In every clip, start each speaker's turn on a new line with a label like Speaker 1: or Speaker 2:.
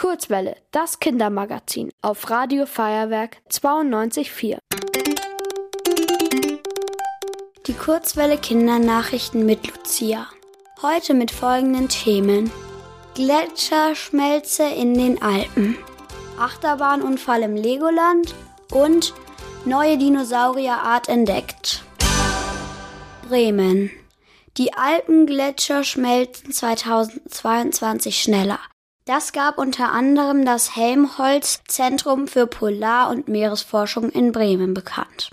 Speaker 1: Kurzwelle, das Kindermagazin auf Radio Feuerwerk 92.4.
Speaker 2: Die Kurzwelle Kindernachrichten mit Lucia. Heute mit folgenden Themen. Gletscherschmelze in den Alpen. Achterbahnunfall im Legoland und neue Dinosaurierart entdeckt. Bremen. Die Alpengletscher schmelzen 2022 schneller. Das gab unter anderem das Helmholtz Zentrum für Polar- und Meeresforschung in Bremen bekannt.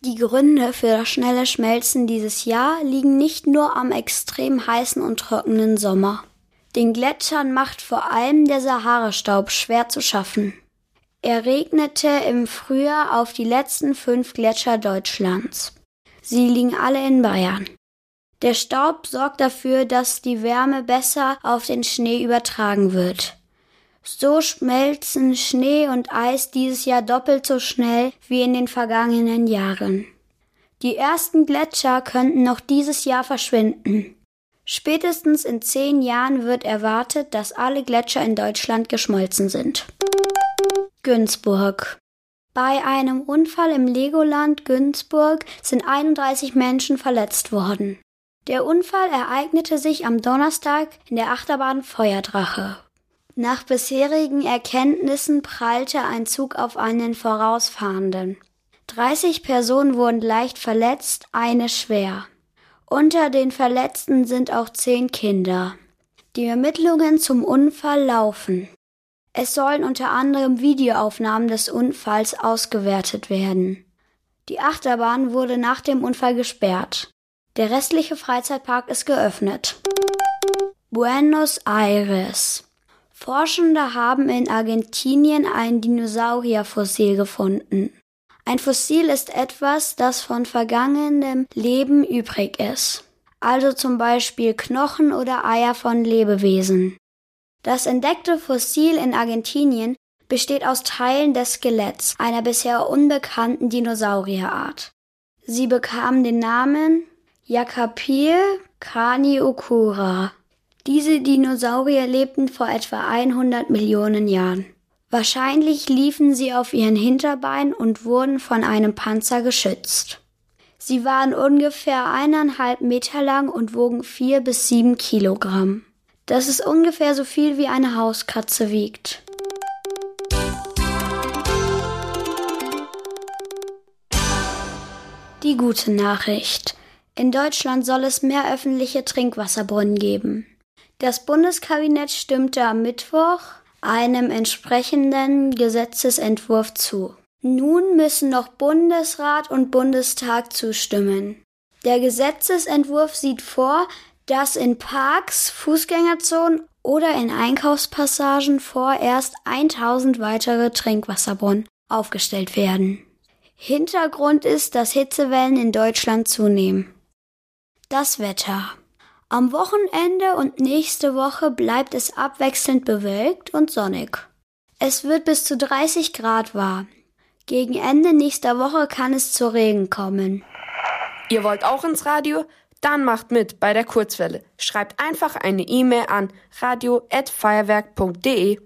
Speaker 2: Die Gründe für das schnelle Schmelzen dieses Jahr liegen nicht nur am extrem heißen und trockenen Sommer. Den Gletschern macht vor allem der Sahara-Staub schwer zu schaffen. Er regnete im Frühjahr auf die letzten fünf Gletscher Deutschlands. Sie liegen alle in Bayern. Der Staub sorgt dafür, dass die Wärme besser auf den Schnee übertragen wird. So schmelzen Schnee und Eis dieses Jahr doppelt so schnell wie in den vergangenen Jahren. Die ersten Gletscher könnten noch dieses Jahr verschwinden. Spätestens in zehn Jahren wird erwartet, dass alle Gletscher in Deutschland geschmolzen sind. Günzburg. Bei einem Unfall im Legoland Günzburg sind 31 Menschen verletzt worden. Der Unfall ereignete sich am Donnerstag in der Achterbahn Feuerdrache. Nach bisherigen Erkenntnissen prallte ein Zug auf einen vorausfahrenden. 30 Personen wurden leicht verletzt, eine schwer. Unter den Verletzten sind auch zehn Kinder. Die Ermittlungen zum Unfall laufen. Es sollen unter anderem Videoaufnahmen des Unfalls ausgewertet werden. Die Achterbahn wurde nach dem Unfall gesperrt. Der restliche Freizeitpark ist geöffnet. Buenos Aires. Forschende haben in Argentinien ein Dinosaurierfossil gefunden. Ein Fossil ist etwas, das von vergangenem Leben übrig ist. Also zum Beispiel Knochen oder Eier von Lebewesen. Das entdeckte Fossil in Argentinien besteht aus Teilen des Skeletts einer bisher unbekannten Dinosaurierart. Sie bekam den Namen Yakapir Okura. Diese Dinosaurier lebten vor etwa 100 Millionen Jahren. Wahrscheinlich liefen sie auf ihren Hinterbeinen und wurden von einem Panzer geschützt. Sie waren ungefähr eineinhalb Meter lang und wogen vier bis sieben Kilogramm. Das ist ungefähr so viel wie eine Hauskatze wiegt. Die gute Nachricht. In Deutschland soll es mehr öffentliche Trinkwasserbrunnen geben. Das Bundeskabinett stimmte am Mittwoch einem entsprechenden Gesetzesentwurf zu. Nun müssen noch Bundesrat und Bundestag zustimmen. Der Gesetzesentwurf sieht vor, dass in Parks, Fußgängerzonen oder in Einkaufspassagen vorerst 1000 weitere Trinkwasserbrunnen aufgestellt werden. Hintergrund ist, dass Hitzewellen in Deutschland zunehmen. Das Wetter. Am Wochenende und nächste Woche bleibt es abwechselnd bewölkt und sonnig. Es wird bis zu 30 Grad warm. Gegen Ende nächster Woche kann es zu Regen kommen.
Speaker 1: Ihr wollt auch ins Radio? Dann macht mit bei der Kurzwelle. Schreibt einfach eine E-Mail an radio@feuerwerk.de.